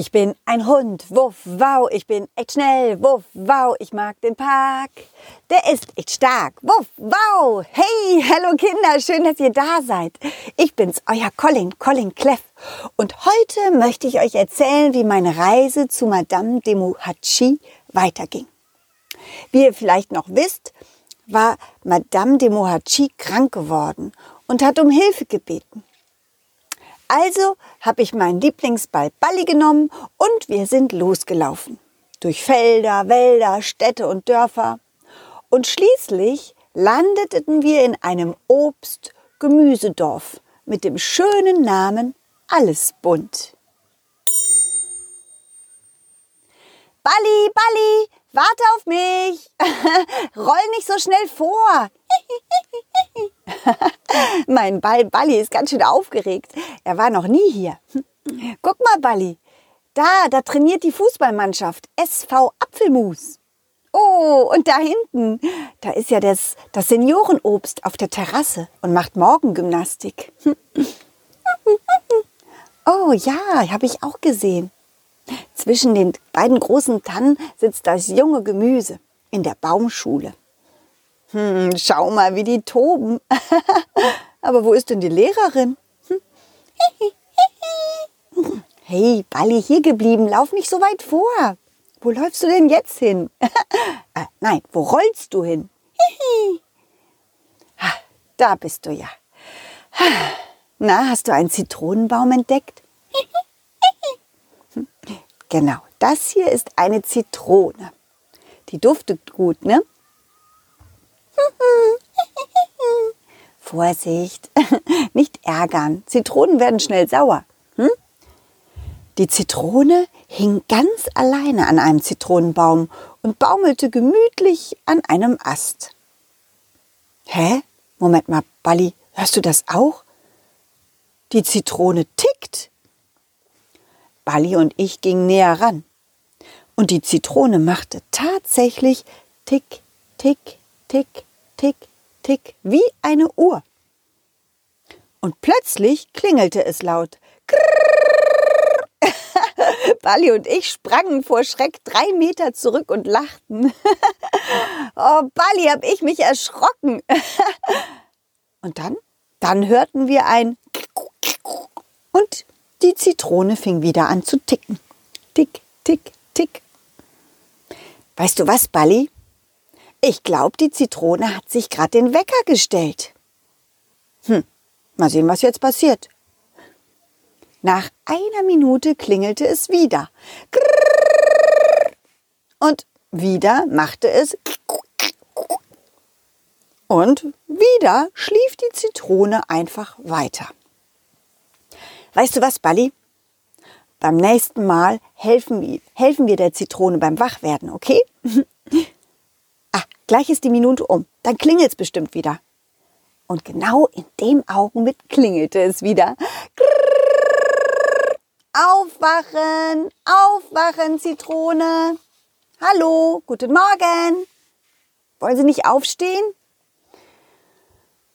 Ich bin ein Hund, wuff, wow, ich bin echt schnell, wuff, wow, ich mag den Park. Der ist echt stark, wuff, wow. Hey, hallo Kinder, schön, dass ihr da seid. Ich bin's, euer Colin, Colin Cleff. Und heute möchte ich euch erzählen, wie meine Reise zu Madame de Muhachi weiterging. Wie ihr vielleicht noch wisst, war Madame de Muhachi krank geworden und hat um Hilfe gebeten. Also habe ich meinen Lieblingsball Balli genommen und wir sind losgelaufen. Durch Felder, Wälder, Städte und Dörfer. Und schließlich landeten wir in einem Obst-Gemüsedorf mit dem schönen Namen Alles bunt. Balli, Balli, warte auf mich. Roll nicht so schnell vor. mein Ball Balli ist ganz schön aufgeregt. Er war noch nie hier. Guck mal, Balli. Da, da trainiert die Fußballmannschaft SV Apfelmus. Oh, und da hinten, da ist ja das, das Seniorenobst auf der Terrasse und macht Morgengymnastik. Oh ja, habe ich auch gesehen. Zwischen den beiden großen Tannen sitzt das junge Gemüse in der Baumschule. Hm, schau mal, wie die toben. Aber wo ist denn die Lehrerin? Hey, Balli, hier geblieben, lauf nicht so weit vor. Wo läufst du denn jetzt hin? äh, nein, wo rollst du hin? da bist du ja. Na, hast du einen Zitronenbaum entdeckt? genau, das hier ist eine Zitrone. Die duftet gut, ne? Vorsicht, nicht ärgern. Zitronen werden schnell sauer. Hm? Die Zitrone hing ganz alleine an einem Zitronenbaum und baumelte gemütlich an einem Ast. Hä? Moment mal, Balli, hörst du das auch? Die Zitrone tickt. Balli und ich gingen näher ran. Und die Zitrone machte tatsächlich tick, tick, tick, tick, tick, wie eine Uhr. Und plötzlich klingelte es laut. Bali und ich sprangen vor Schreck drei Meter zurück und lachten. oh, Bali, hab ich mich erschrocken. und dann, dann hörten wir ein und die Zitrone fing wieder an zu ticken. Tick, tick, tick. Weißt du was, Bali? Ich glaube, die Zitrone hat sich gerade den Wecker gestellt. Hm, mal sehen, was jetzt passiert. Nach einer Minute klingelte es wieder. Und wieder machte es. Und wieder schlief die Zitrone einfach weiter. Weißt du was, Balli? Beim nächsten Mal helfen wir, helfen wir der Zitrone beim Wachwerden, okay? Gleich ist die Minute um. Dann klingelt es bestimmt wieder. Und genau in dem Augenblick klingelte es wieder. Aufwachen, aufwachen, Zitrone. Hallo, guten Morgen. Wollen Sie nicht aufstehen?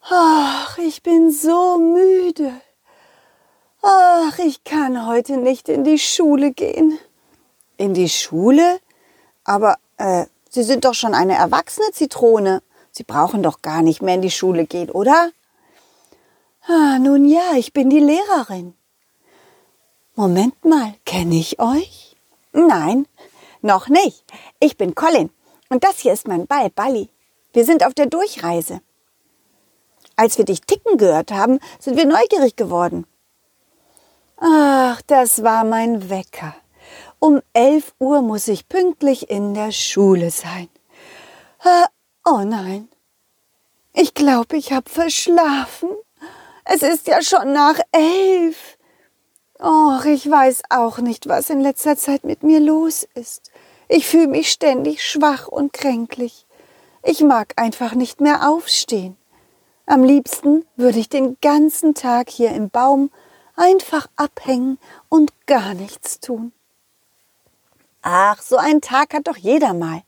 Ach, ich bin so müde. Ach, ich kann heute nicht in die Schule gehen. In die Schule? Aber äh, Sie sind doch schon eine erwachsene Zitrone. Sie brauchen doch gar nicht mehr in die Schule gehen, oder? Ah, nun ja, ich bin die Lehrerin. Moment mal, kenne ich euch? Nein, noch nicht. Ich bin Colin und das hier ist mein Ball, Balli. Wir sind auf der Durchreise. Als wir dich ticken gehört haben, sind wir neugierig geworden. Ach, das war mein Wecker. Um elf Uhr muss ich pünktlich in der Schule sein. Oh nein. Ich glaube, ich habe verschlafen. Es ist ja schon nach elf. Och, ich weiß auch nicht, was in letzter Zeit mit mir los ist. Ich fühle mich ständig schwach und kränklich. Ich mag einfach nicht mehr aufstehen. Am liebsten würde ich den ganzen Tag hier im Baum einfach abhängen und gar nichts tun. Ach, so einen Tag hat doch jeder mal.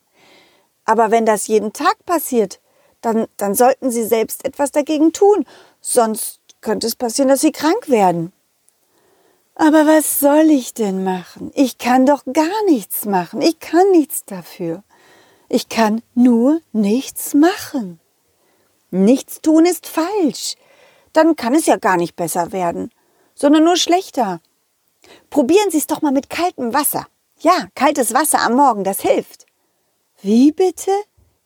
Aber wenn das jeden Tag passiert, dann, dann sollten Sie selbst etwas dagegen tun, sonst könnte es passieren, dass Sie krank werden. Aber was soll ich denn machen? Ich kann doch gar nichts machen. Ich kann nichts dafür. Ich kann nur nichts machen. Nichts tun ist falsch. Dann kann es ja gar nicht besser werden, sondern nur schlechter. Probieren Sie es doch mal mit kaltem Wasser. Ja, kaltes Wasser am Morgen, das hilft. Wie bitte?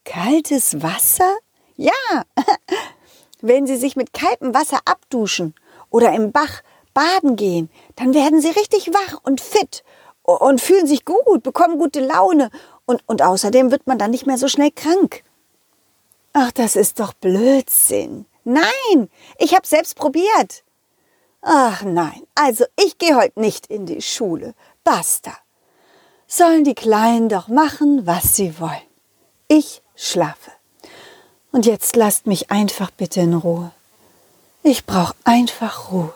Kaltes Wasser? Ja. Wenn Sie sich mit kaltem Wasser abduschen oder im Bach baden gehen, dann werden Sie richtig wach und fit und fühlen sich gut, bekommen gute Laune und, und außerdem wird man dann nicht mehr so schnell krank. Ach, das ist doch Blödsinn. Nein, ich habe selbst probiert. Ach nein, also ich gehe heute nicht in die Schule. Basta. Sollen die Kleinen doch machen, was sie wollen. Ich schlafe. Und jetzt lasst mich einfach bitte in Ruhe. Ich brauche einfach Ruhe.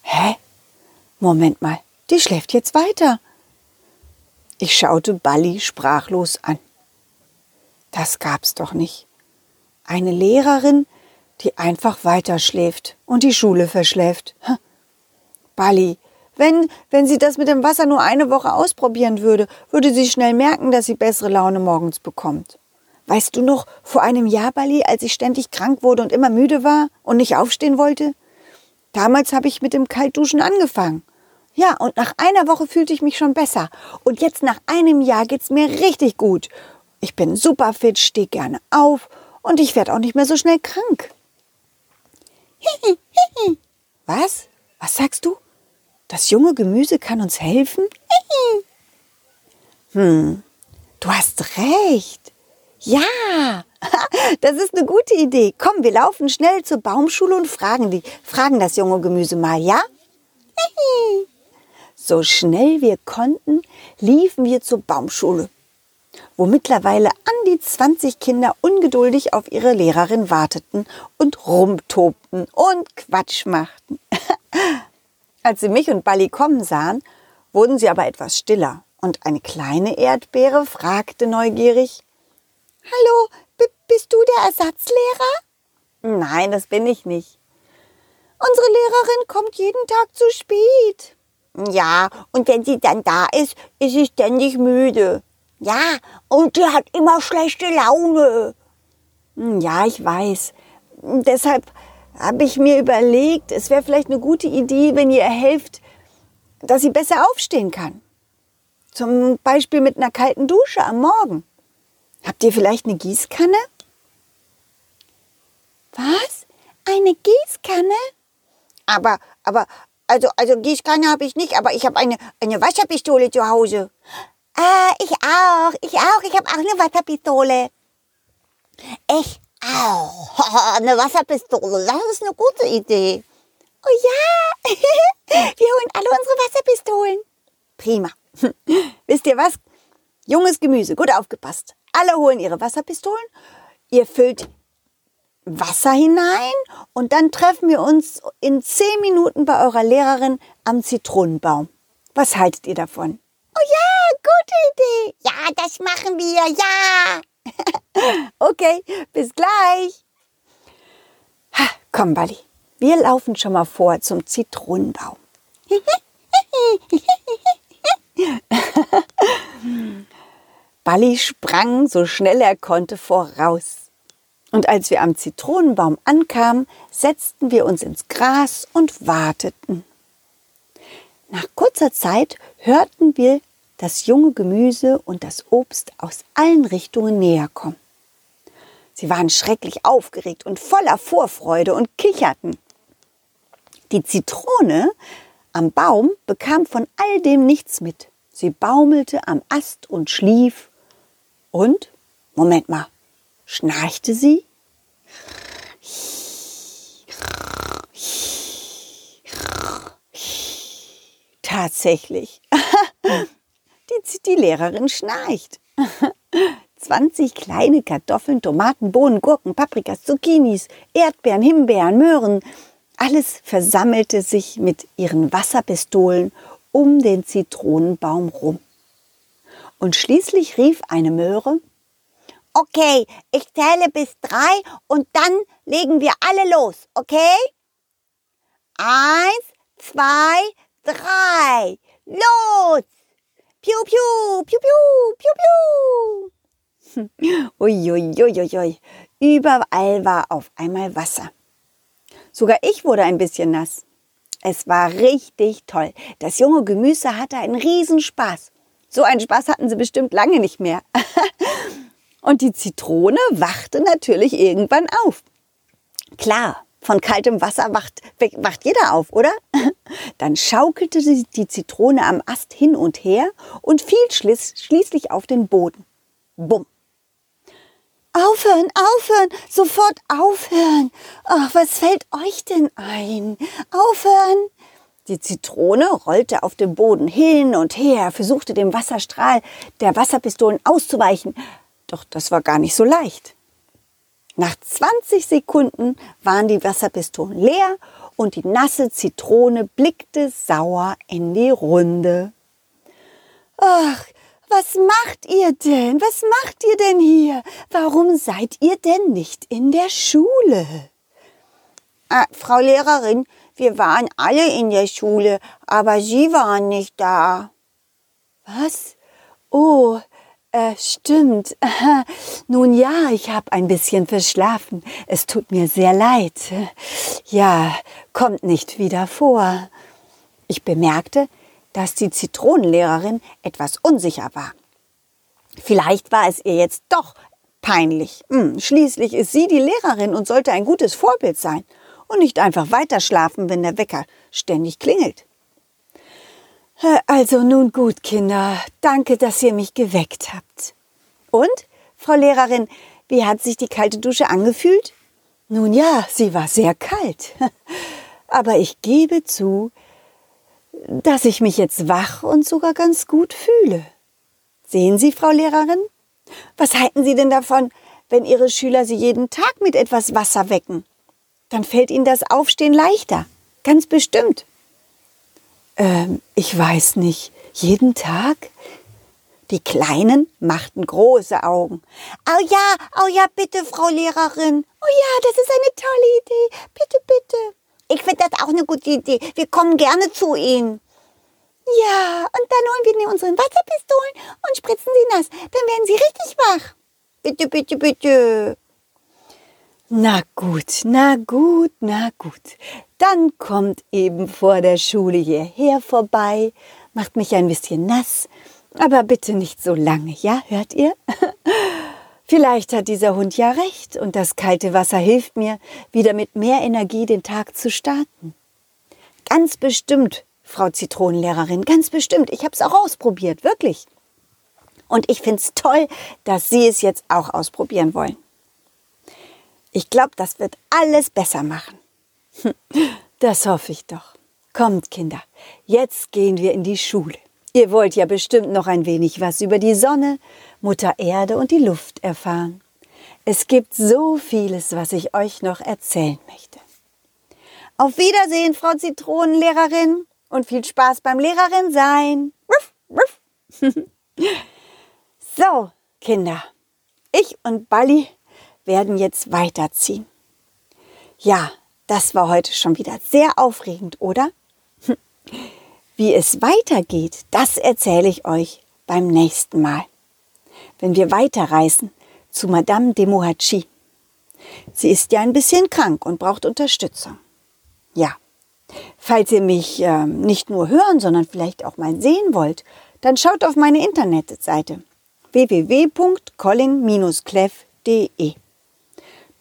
Hä? Moment mal, die schläft jetzt weiter. Ich schaute Balli sprachlos an. Das gab's doch nicht. Eine Lehrerin, die einfach weiterschläft und die Schule verschläft. Balli, wenn, wenn sie das mit dem Wasser nur eine Woche ausprobieren würde, würde sie schnell merken, dass sie bessere Laune morgens bekommt. Weißt du noch, vor einem Jahr, Balli, als ich ständig krank wurde und immer müde war und nicht aufstehen wollte? Damals habe ich mit dem Kaltduschen angefangen. Ja, und nach einer Woche fühlte ich mich schon besser. Und jetzt nach einem Jahr geht's mir richtig gut. Ich bin super fit, stehe gerne auf und ich werde auch nicht mehr so schnell krank. Was? Was sagst du? Das junge Gemüse kann uns helfen? Hm, du hast recht. Ja, das ist eine gute Idee. Komm, wir laufen schnell zur Baumschule und fragen die, fragen das junge Gemüse mal, ja? So schnell wir konnten, liefen wir zur Baumschule, wo mittlerweile an die 20 Kinder ungeduldig auf ihre Lehrerin warteten und rumtobten und Quatsch machten. Als sie mich und Balli kommen sahen, wurden sie aber etwas stiller und eine kleine Erdbeere fragte neugierig, Hallo, bist du der Ersatzlehrer? Nein, das bin ich nicht. Unsere Lehrerin kommt jeden Tag zu spät. Ja, und wenn sie dann da ist, ist sie ständig müde. Ja, und sie hat immer schlechte Laune. Hm, ja, ich weiß. Deshalb habe ich mir überlegt, es wäre vielleicht eine gute Idee, wenn ihr helft, dass sie besser aufstehen kann. Zum Beispiel mit einer kalten Dusche am Morgen. Habt ihr vielleicht eine Gießkanne? Was? Eine Gießkanne? Aber, aber, also, also Gießkanne habe ich nicht, aber ich habe eine, eine Wasserpistole zu Hause. Ah, ich auch, ich auch, ich habe auch eine Wasserpistole. Ich auch. eine Wasserpistole, das ist eine gute Idee. Oh ja, wir holen alle unsere Wasserpistolen. Prima. Wisst ihr was? Junges Gemüse, gut aufgepasst. Alle holen ihre Wasserpistolen. Ihr füllt Wasser hinein und dann treffen wir uns in zehn Minuten bei eurer Lehrerin am Zitronenbaum. Was haltet ihr davon? Oh ja, gute Idee. Ja, das machen wir. Ja. okay, bis gleich. Ha, komm, Balli. Wir laufen schon mal vor zum Zitronenbaum. Balli sprang so schnell er konnte voraus. Und als wir am Zitronenbaum ankamen, setzten wir uns ins Gras und warteten. Nach kurzer Zeit hörten wir das junge Gemüse und das Obst aus allen Richtungen näher kommen. Sie waren schrecklich aufgeregt und voller Vorfreude und kicherten. Die Zitrone am Baum bekam von all dem nichts mit. Sie baumelte am Ast und schlief. Und, Moment mal, schnarchte sie. Tatsächlich. Die, die Lehrerin schnarcht. 20 kleine Kartoffeln, Tomaten, Bohnen, Gurken, Paprikas, Zucchinis, Erdbeeren, Himbeeren, Möhren. Alles versammelte sich mit ihren Wasserpistolen um den Zitronenbaum rum. Und schließlich rief eine Möhre, Okay, ich zähle bis drei und dann legen wir alle los, okay? Eins, zwei, drei. Los! Piu, piu, piu, piu, piu, piu. Uiuiuiui. Überall war auf einmal Wasser. Sogar ich wurde ein bisschen nass. Es war richtig toll. Das junge Gemüse hatte einen Riesenspaß. So einen Spaß hatten sie bestimmt lange nicht mehr. Und die Zitrone wachte natürlich irgendwann auf. Klar, von kaltem Wasser wacht, wacht jeder auf, oder? Dann schaukelte sie die Zitrone am Ast hin und her und fiel schließlich auf den Boden. Bumm. Aufhören, aufhören, sofort aufhören. Ach, was fällt euch denn ein? Aufhören. Die Zitrone rollte auf dem Boden hin und her, versuchte dem Wasserstrahl der Wasserpistolen auszuweichen. Doch das war gar nicht so leicht. Nach 20 Sekunden waren die Wasserpistolen leer und die nasse Zitrone blickte sauer in die Runde. Ach, was macht ihr denn? Was macht ihr denn hier? Warum seid ihr denn nicht in der Schule? Äh, Frau Lehrerin, wir waren alle in der Schule, aber Sie waren nicht da. Was? Oh, äh, stimmt. Nun ja, ich habe ein bisschen verschlafen. Es tut mir sehr leid. Ja, kommt nicht wieder vor. Ich bemerkte, dass die Zitronenlehrerin etwas unsicher war. Vielleicht war es ihr jetzt doch peinlich. Hm, schließlich ist sie die Lehrerin und sollte ein gutes Vorbild sein und nicht einfach weiterschlafen, wenn der Wecker ständig klingelt. Also nun gut, Kinder. Danke, dass ihr mich geweckt habt. Und, Frau Lehrerin, wie hat sich die kalte Dusche angefühlt? Nun ja, sie war sehr kalt. Aber ich gebe zu, dass ich mich jetzt wach und sogar ganz gut fühle. Sehen Sie, Frau Lehrerin? Was halten Sie denn davon, wenn Ihre Schüler Sie jeden Tag mit etwas Wasser wecken? Dann fällt Ihnen das Aufstehen leichter. Ganz bestimmt. Ähm, ich weiß nicht. Jeden Tag? Die Kleinen machten große Augen. Oh ja, oh ja, bitte, Frau Lehrerin. Oh ja, das ist eine tolle Idee. Bitte, bitte. Ich finde das auch eine gute Idee. Wir kommen gerne zu Ihnen. Ja, und dann holen wir unsere Wasserpistolen und spritzen sie nass. Dann werden sie richtig wach. Bitte, bitte, bitte. Na gut, na gut, na gut. Dann kommt eben vor der Schule hierher vorbei, macht mich ein bisschen nass, aber bitte nicht so lange, ja, hört ihr? Vielleicht hat dieser Hund ja recht und das kalte Wasser hilft mir, wieder mit mehr Energie den Tag zu starten. Ganz bestimmt, Frau Zitronenlehrerin, ganz bestimmt. Ich habe es auch ausprobiert, wirklich. Und ich finde es toll, dass Sie es jetzt auch ausprobieren wollen. Ich glaube, das wird alles besser machen. Das hoffe ich doch. Kommt, Kinder, jetzt gehen wir in die Schule. Ihr wollt ja bestimmt noch ein wenig was über die Sonne, Mutter Erde und die Luft erfahren. Es gibt so vieles, was ich euch noch erzählen möchte. Auf Wiedersehen, Frau Zitronenlehrerin, und viel Spaß beim Lehrerin sein. so, Kinder, ich und Balli werden jetzt weiterziehen. Ja, das war heute schon wieder sehr aufregend, oder? Wie es weitergeht, das erzähle ich euch beim nächsten Mal, wenn wir weiterreisen zu Madame de Mohachi. Sie ist ja ein bisschen krank und braucht Unterstützung. Ja, falls ihr mich äh, nicht nur hören, sondern vielleicht auch mal sehen wollt, dann schaut auf meine Internetseite www.colin-cleff.de.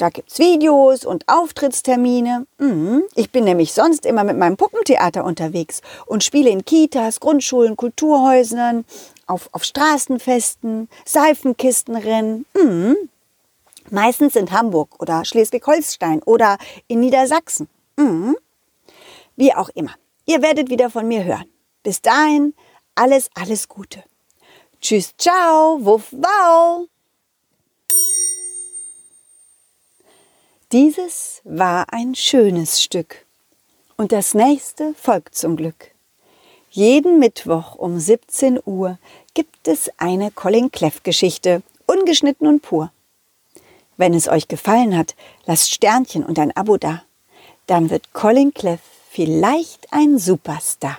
Da gibt's Videos und Auftrittstermine. Mhm. Ich bin nämlich sonst immer mit meinem Puppentheater unterwegs und spiele in Kitas, Grundschulen, Kulturhäusern, auf, auf Straßenfesten, Seifenkistenrennen. Mhm. Meistens in Hamburg oder Schleswig-Holstein oder in Niedersachsen. Mhm. Wie auch immer. Ihr werdet wieder von mir hören. Bis dahin, alles, alles Gute. Tschüss, ciao, wuff, wow. Dieses war ein schönes Stück. Und das nächste folgt zum Glück. Jeden Mittwoch um 17 Uhr gibt es eine Colin Cleff Geschichte, ungeschnitten und pur. Wenn es euch gefallen hat, lasst Sternchen und ein Abo da. Dann wird Colin Cleff vielleicht ein Superstar.